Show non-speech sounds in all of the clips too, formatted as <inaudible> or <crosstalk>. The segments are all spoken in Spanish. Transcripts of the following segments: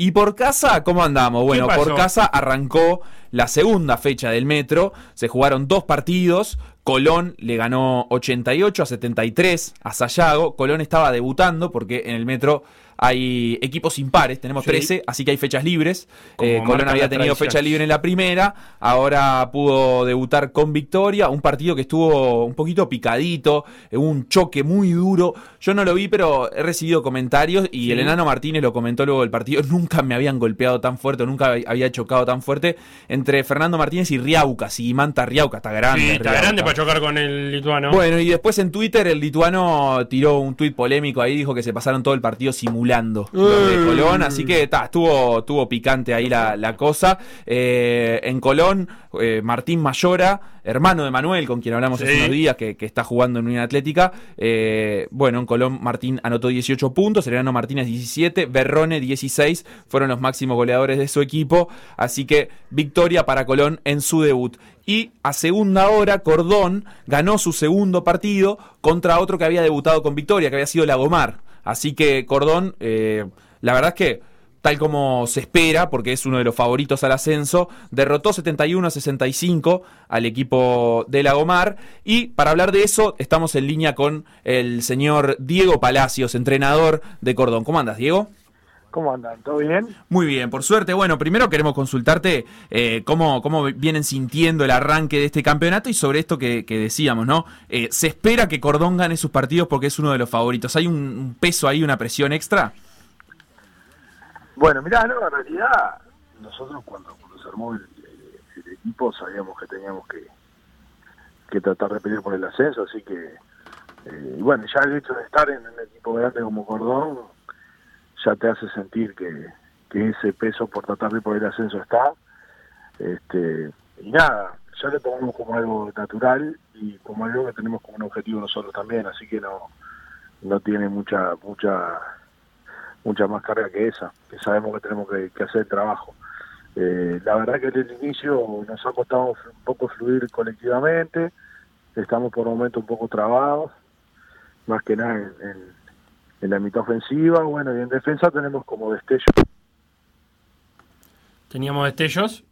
¿Y por casa cómo andamos? Bueno, por casa arrancó la segunda fecha del Metro, se jugaron dos partidos, Colón le ganó 88 a 73 a Sayago, Colón estaba debutando porque en el Metro hay equipos impares, tenemos 13, así que hay fechas libres. Eh, Colón había tenido fecha libre en la primera, ahora pudo debutar con victoria, un partido que estuvo un poquito picadito, un choque muy duro. Yo no lo vi, pero he recibido comentarios y el enano Martínez lo comentó luego del partido, <laughs> nunca me habían golpeado tan fuerte, nunca había chocado tan fuerte entre Fernando Martínez y Riauca, y Manta Riauca, está grande. Sí, está grande para chocar con el lituano. Bueno, y después en Twitter el lituano tiró un tuit polémico ahí, dijo que se pasaron todo el partido simulando de Colón, así que estuvo, estuvo picante ahí la, cosa. Eh, en Colón, eh, Martín Mayora, hermano de Manuel, con quien hablamos hace unos días, que, está jugando en Unión Atlética. Eh, bueno, en Colón Martín anotó 18 puntos, Sereno Martínez 17, Berrone 16, fueron los máximos goleadores de su equipo, así que victoria para Colón en su debut. Y a segunda hora, Cordón ganó su segundo partido contra otro que había debutado con victoria, que había sido Lagomar. Así que Cordón, eh, la verdad es que tal como se espera, porque es uno de los favoritos al ascenso, derrotó 71 a 65 al equipo de Lagomar. Y para hablar de eso, estamos en línea con el señor Diego Palacios, entrenador de Cordón. ¿Cómo andas, Diego? ¿Cómo andan? ¿Todo bien? Muy bien, por suerte. Bueno, primero queremos consultarte eh, cómo, cómo vienen sintiendo el arranque de este campeonato y sobre esto que, decíamos, ¿no? Eh, ¿Se espera que Cordón gane sus partidos porque es uno de los favoritos? ¿Hay un, peso ahí, una presión extra? Bueno, mirá, no, en realidad nosotros cuando, se armó el, equipo sabíamos que teníamos que, que tratar de pedir por el ascenso, así que, eh, bueno, ya el hecho de estar en un equipo grande como Cordón ya te hace sentir que, ese peso por tratar de por el ascenso está. Este, y nada, ya lo tomamos como algo natural y como algo que tenemos como un objetivo nosotros también, así que no, no tiene mucha, mucha, mucha más carga que esa, que sabemos que tenemos que, hacer el trabajo. Eh, la verdad que desde el inicio nos ha costado un poco fluir colectivamente, estamos por un momento un poco trabados, más que nada en en la mitad ofensiva, bueno, y en defensa tenemos como destellos. Teníamos destellos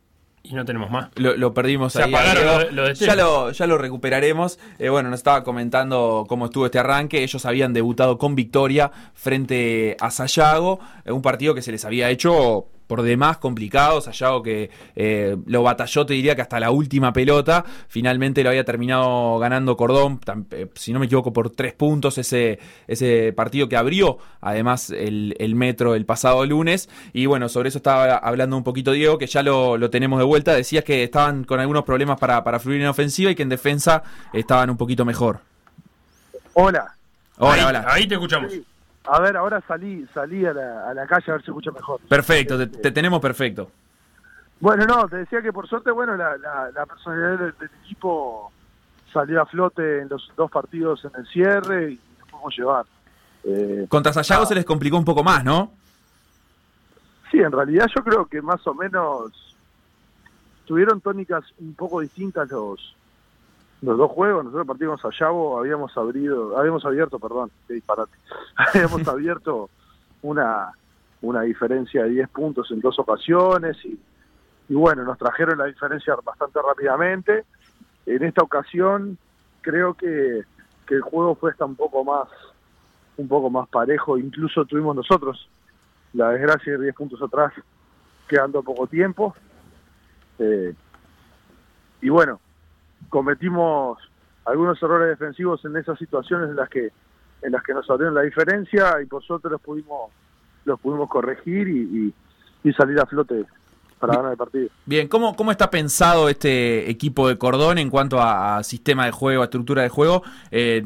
y no tenemos más. Lo, perdimos ahí. ya, lo, ya lo recuperaremos. Eh, bueno, nos estaba comentando cómo estuvo este arranque. Ellos habían debutado con victoria frente a Sayago, un partido que se les había hecho por demás complicados, Sayago que eh, lo batalló, te diría que hasta la última pelota, finalmente lo había terminado ganando Cordón, eh, si no me equivoco, por tres puntos ese, ese partido que abrió además el, metro el pasado lunes, y bueno, sobre eso estaba hablando un poquito Diego, que ya lo, tenemos de vuelta, decías que estaban con algunos problemas para, para fluir en ofensiva y que en defensa estaban un poquito mejor. Hola. Hola, hola. Ahí te escuchamos. A ver, ahora salí, salí a la, a la calle a ver si escucha mejor. Perfecto, te, tenemos perfecto. Bueno, no, te decía que por suerte, bueno, la, la, personalidad del, equipo salió a flote en los dos partidos en el cierre y nos podemos llevar. Eh, Contra Sayago se les complicó un poco más, ¿no? Sí, en realidad yo creo que más o menos tuvieron tónicas un poco distintas los los dos juegos, nosotros partimos a Yabo, habíamos abrido, habíamos abierto, perdón, qué disparate, <laughs> habíamos <laughs> abierto una, una diferencia de 10 puntos en dos ocasiones y, y bueno, nos trajeron la diferencia bastante rápidamente. En esta ocasión creo que, que el juego fue hasta un poco más un poco más parejo, incluso tuvimos nosotros la desgracia de 10 puntos atrás, quedando poco tiempo. Eh, y bueno, cometimos algunos errores defensivos en esas situaciones en las que en las que nos abrieron la diferencia y por suerte los pudimos los pudimos corregir y, salir a flote para ganar el partido. Bien, ¿cómo, ¿cómo está pensado este equipo de Cordón en cuanto a, sistema de juego, a estructura de juego? Eh,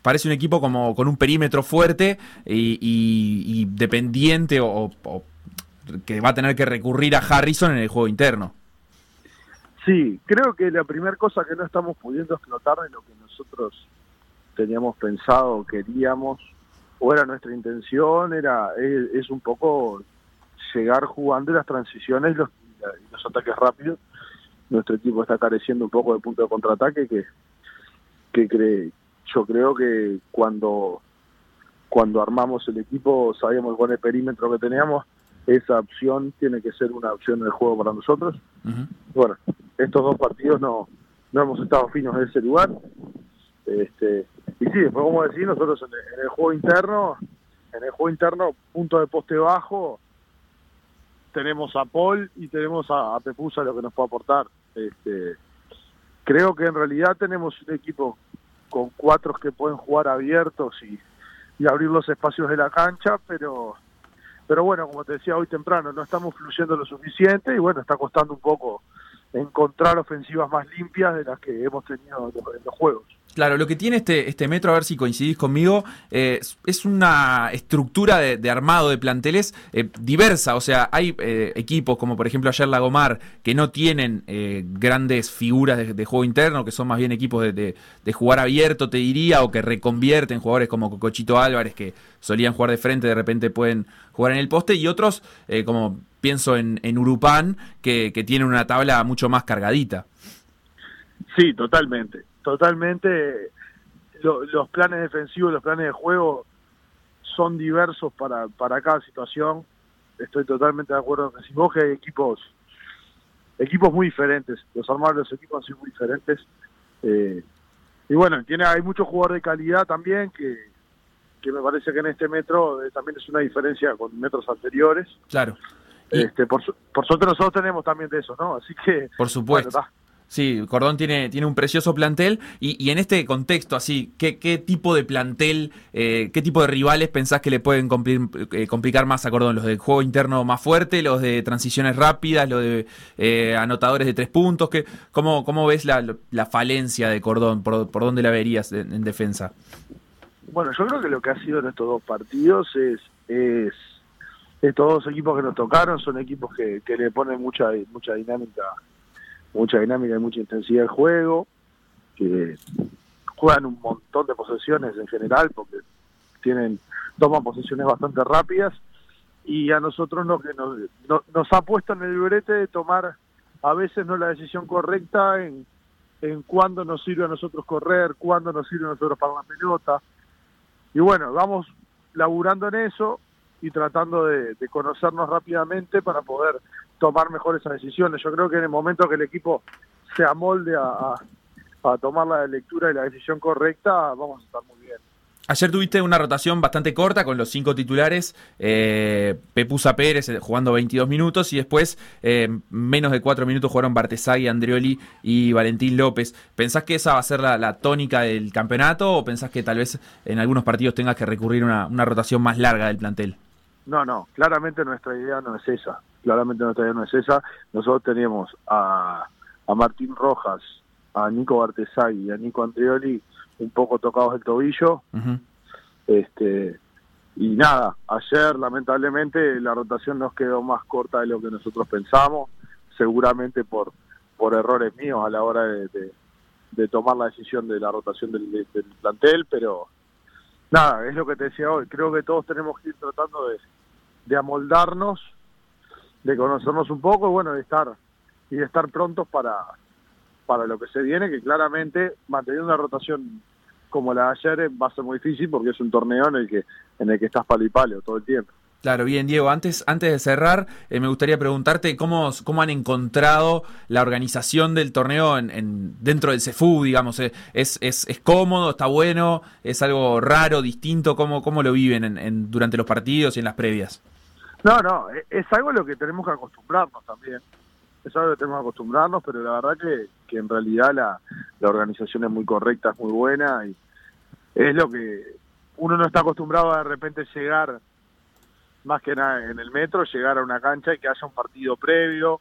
parece un equipo como con un perímetro fuerte y, dependiente o, que va a tener que recurrir a Harrison en el juego interno. Sí, creo que la primera cosa que no estamos pudiendo explotar de lo que nosotros teníamos pensado, queríamos, o era nuestra intención, era es, un poco llegar jugando las transiciones los, los ataques rápidos. Nuestro equipo está careciendo un poco de punto de contraataque que, que cree, yo creo que cuando, cuando armamos el equipo sabíamos con el perímetro que teníamos esa opción tiene que ser una opción del juego para nosotros. Bueno, estos dos partidos no, no hemos estado finos en ese lugar. Este, y sí, después como decir, nosotros en el, juego interno, en el juego interno, punto de poste bajo, tenemos a Paul y tenemos a, a Pepusa lo que nos puede aportar. Este, creo que en realidad tenemos un equipo con cuatro que pueden jugar abiertos y, y abrir los espacios de la cancha, pero pero bueno, como te decía hoy temprano, no estamos fluyendo lo suficiente y bueno, está costando un poco encontrar ofensivas más limpias de las que hemos tenido en los juegos. Claro, lo que tiene este, este metro, a ver si coincidís conmigo, eh, es una estructura de, armado de planteles eh, diversa. O sea, hay eh, equipos como por ejemplo ayer Lagomar que no tienen grandes figuras de, juego interno, que son más bien equipos de, jugar abierto, te diría, o que reconvierten jugadores como Cocochito Álvarez que solían jugar de frente, de repente pueden jugar en el poste, y otros como pienso en, en Urupán que, que tienen una tabla mucho más cargadita. Sí, totalmente totalmente los planes defensivos, los planes de juego son diversos para, para cada situación. Estoy totalmente de acuerdo con si vos que hay equipos equipos muy diferentes, los armados de los equipos han sido muy diferentes. Eh, y bueno, tiene hay muchos jugadores de calidad también que, que me parece que en este metro eh, también es una diferencia con metros anteriores. Claro. Este, por, por suerte nosotros tenemos también de eso, ¿no? Así que... Por supuesto. Sí, Cordón tiene, tiene un precioso plantel y, en este contexto así, ¿qué, qué tipo de plantel, eh, qué tipo de rivales pensás que le pueden eh, complicar más a Cordón? ¿Los de juego interno más fuerte, los de transiciones rápidas, los de eh, anotadores de tres puntos? ¿Qué, cómo, ¿Cómo ves la, falencia de Cordón? ¿Por, dónde la verías en, defensa? Bueno, yo creo que lo que ha sido en estos dos partidos es, es estos dos equipos que nos tocaron son equipos que, que le ponen mucha, mucha dinámica mucha dinámica y mucha intensidad el juego, que juegan un montón de posesiones en general porque tienen toman posesiones bastante rápidas y a nosotros lo que nos, nos ha puesto en el librete de tomar a veces no la decisión correcta en, en cuándo nos sirve a nosotros correr, cuándo nos sirve a nosotros para la pelota. Y bueno, vamos laburando en eso y tratando de conocernos rápidamente para poder tomar mejor esas decisiones. Yo creo que en el momento que el equipo se amolde a, tomar la lectura y la decisión correcta, vamos a estar muy bien. Ayer tuviste una rotación bastante corta con los cinco titulares, eh, Pepusa Pérez eh, jugando 22 minutos y después eh, menos de cuatro minutos jugaron Bartesagui, Andrioli y Valentín López. ¿Pensás que esa va a ser la, tónica del campeonato o pensás que tal vez en algunos partidos tengas que recurrir a una rotación más larga del plantel? No, no, claramente nuestra idea no es esa claramente nuestra idea no es esa. Nosotros teníamos a, a Martín Rojas, a Nico Bartesay y a Nico Andrioli un poco tocados del tobillo. este Y nada, ayer lamentablemente la rotación nos quedó más corta de lo que nosotros pensamos, seguramente por, por errores míos a la hora de, de, tomar la decisión de la rotación del, del, plantel, pero nada, es lo que te decía hoy, creo que todos tenemos que ir tratando de, de amoldarnos de conocernos un poco, bueno, de estar y de estar prontos para, para lo que se viene, que claramente manteniendo una rotación como la de ayer va a ser muy difícil porque es un torneo en el que en el que estás palo y palo todo el tiempo. Claro, bien, Diego. Antes, antes de cerrar, eh, me gustaría preguntarte cómo, cómo han encontrado la organización del torneo en, dentro del CEFU, digamos. Eh, ¿Es, es, es cómodo, está bueno, es algo raro, distinto? ¿Cómo, cómo lo viven en, durante los partidos y en las previas? No, no, e, es algo a lo que tenemos que acostumbrarnos también. Es algo que tenemos que acostumbrarnos, pero la verdad que, que en realidad la, la organización es muy correcta, es muy buena y es lo que uno no está acostumbrado a de repente llegar, más que nada en el metro, llegar a una cancha y que haya un partido previo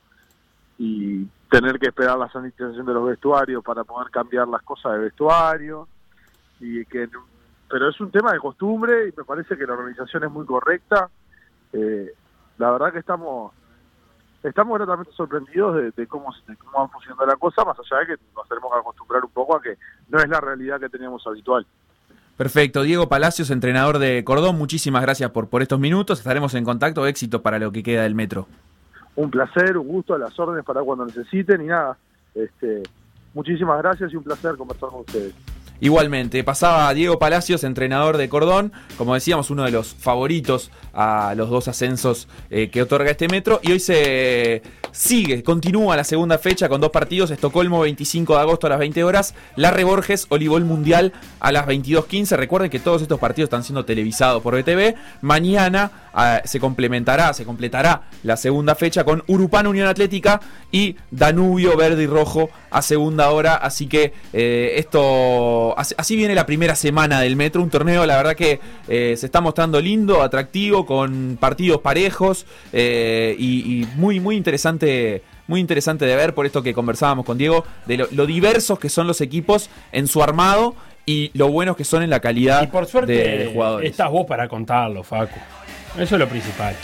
y tener que esperar la sanitización de los vestuarios para poder cambiar las cosas de vestuario y que pero es un tema de costumbre y me parece que la organización es muy correcta eh, la verdad que estamos estamos gratamente sorprendidos de, cómo, de cómo va funcionando la cosa, más allá de que nos tenemos que acostumbrar un poco a que no es la realidad que teníamos habitual. Perfecto. Diego Palacios, entrenador de Cordón, muchísimas gracias por, por estos minutos. Estaremos en contacto. Éxito para lo que queda del metro. Un placer, un gusto, a las órdenes para cuando necesiten y nada. Este, muchísimas gracias y un placer conversar con ustedes. Igualmente, pasaba Diego Palacios, entrenador de Cordón, como decíamos, uno de los favoritos a los dos ascensos eh, que otorga este metro. Y hoy se sigue, continúa la segunda fecha con dos partidos: Estocolmo 25 de agosto a las 20 horas, Larre Borges, Olivol Mundial a las 22.15. Recuerden que todos estos partidos están siendo televisados por BTV. Mañana ah, se complementará, se completará la segunda fecha con Urupán Unión Atlética y Danubio Verde y Rojo a segunda hora. Así que eh, esto, así, viene la primera semana del Metro. Un torneo, la verdad que eh, se está mostrando lindo, atractivo, con partidos parejos eh, y, muy, muy interesante. Muy interesante de ver por esto que conversábamos con Diego, de lo, diversos que son los equipos en su armado y lo buenos que son en la calidad y por suerte, de, jugadores. Estás vos para contarlo, Facu. Eso es lo principal.